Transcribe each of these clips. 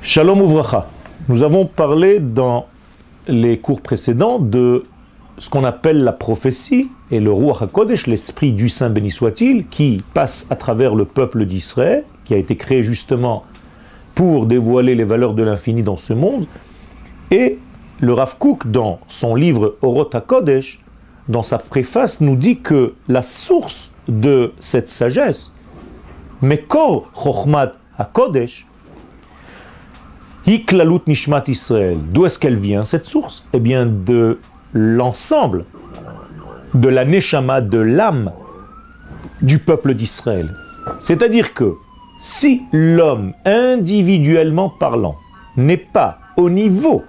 Shalom Ouvracha. Nous avons parlé dans les cours précédents de ce qu'on appelle la prophétie et le Ruach HaKodesh, l'esprit du Saint béni soit-il, qui passe à travers le peuple d'Israël, qui a été créé justement pour dévoiler les valeurs de l'infini dans ce monde. Et le Rav Kook, dans son livre Orot HaKodesh, dans sa préface, nous dit que la source de cette sagesse, Mekor Chochmat HaKodesh, Hiklalut Nishmat Israël. D'où est-ce qu'elle vient cette source? Eh bien de l'ensemble de la Neshama, de l'âme du peuple d'Israël. C'est-à-dire que si l'homme, individuellement parlant, n'est pas au niveau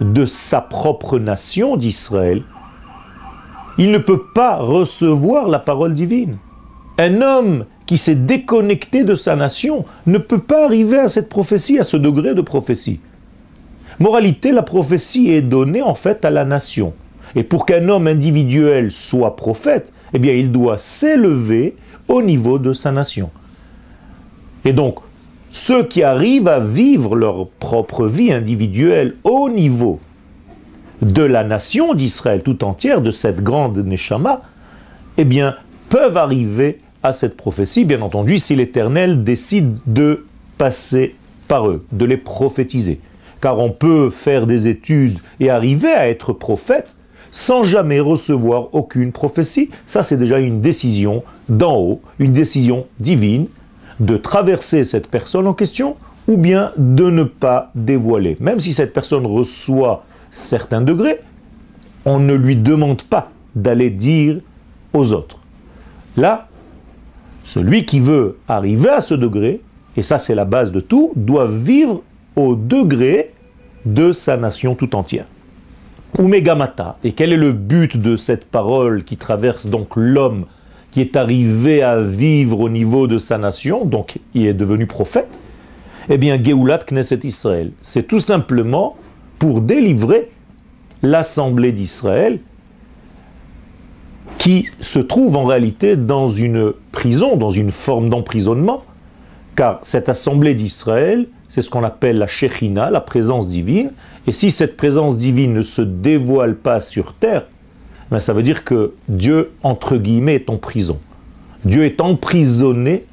de sa propre nation d'Israël, il ne peut pas recevoir la parole divine. Un homme qui s'est déconnecté de sa nation ne peut pas arriver à cette prophétie, à ce degré de prophétie. Moralité, la prophétie est donnée en fait à la nation. Et pour qu'un homme individuel soit prophète, eh bien il doit s'élever au niveau de sa nation. Et donc, ceux qui arrivent à vivre leur propre vie individuelle au niveau de la nation d'Israël tout entière, de cette grande Neshama, eh bien, peuvent arriver à cette prophétie, bien entendu, si l'Éternel décide de passer par eux, de les prophétiser. Car on peut faire des études et arriver à être prophète sans jamais recevoir aucune prophétie. Ça, c'est déjà une décision d'en haut, une décision divine de traverser cette personne en question ou bien de ne pas dévoiler. Même si cette personne reçoit certains degrés, on ne lui demande pas d'aller dire aux autres. Là, celui qui veut arriver à ce degré, et ça c'est la base de tout, doit vivre au degré de sa nation tout entière. Umegamata. Et quel est le but de cette parole qui traverse donc l'homme qui est arrivé à vivre au niveau de sa nation, donc il est devenu prophète? Eh bien, Geulat Knesset Israël. C'est tout simplement pour délivrer l'assemblée d'Israël qui se trouve en réalité dans une prison, dans une forme d'emprisonnement, car cette assemblée d'Israël, c'est ce qu'on appelle la Shechina, la présence divine, et si cette présence divine ne se dévoile pas sur terre, ben ça veut dire que Dieu, entre guillemets, est en prison. Dieu est emprisonné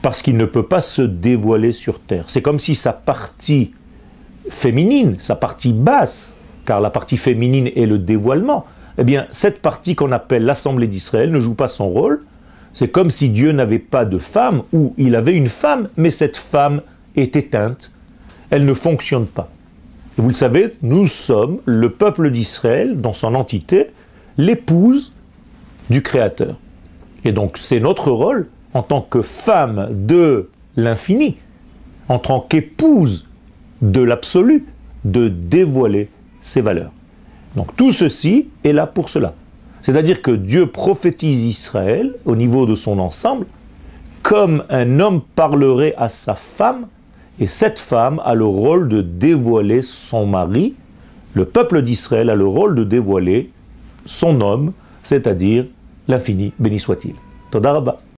parce qu'il ne peut pas se dévoiler sur terre. C'est comme si sa partie féminine, sa partie basse, car la partie féminine est le dévoilement, eh bien, cette partie qu'on appelle l'Assemblée d'Israël ne joue pas son rôle. C'est comme si Dieu n'avait pas de femme, ou il avait une femme, mais cette femme est éteinte. Elle ne fonctionne pas. Et vous le savez, nous sommes le peuple d'Israël, dans son entité, l'épouse du Créateur. Et donc c'est notre rôle, en tant que femme de l'infini, en tant qu'épouse de l'absolu, de dévoiler ses valeurs. Donc tout ceci est là pour cela. C'est-à-dire que Dieu prophétise Israël au niveau de son ensemble comme un homme parlerait à sa femme, et cette femme a le rôle de dévoiler son mari, le peuple d'Israël a le rôle de dévoiler son homme, c'est-à-dire l'infini, béni soit-il. Todarabah.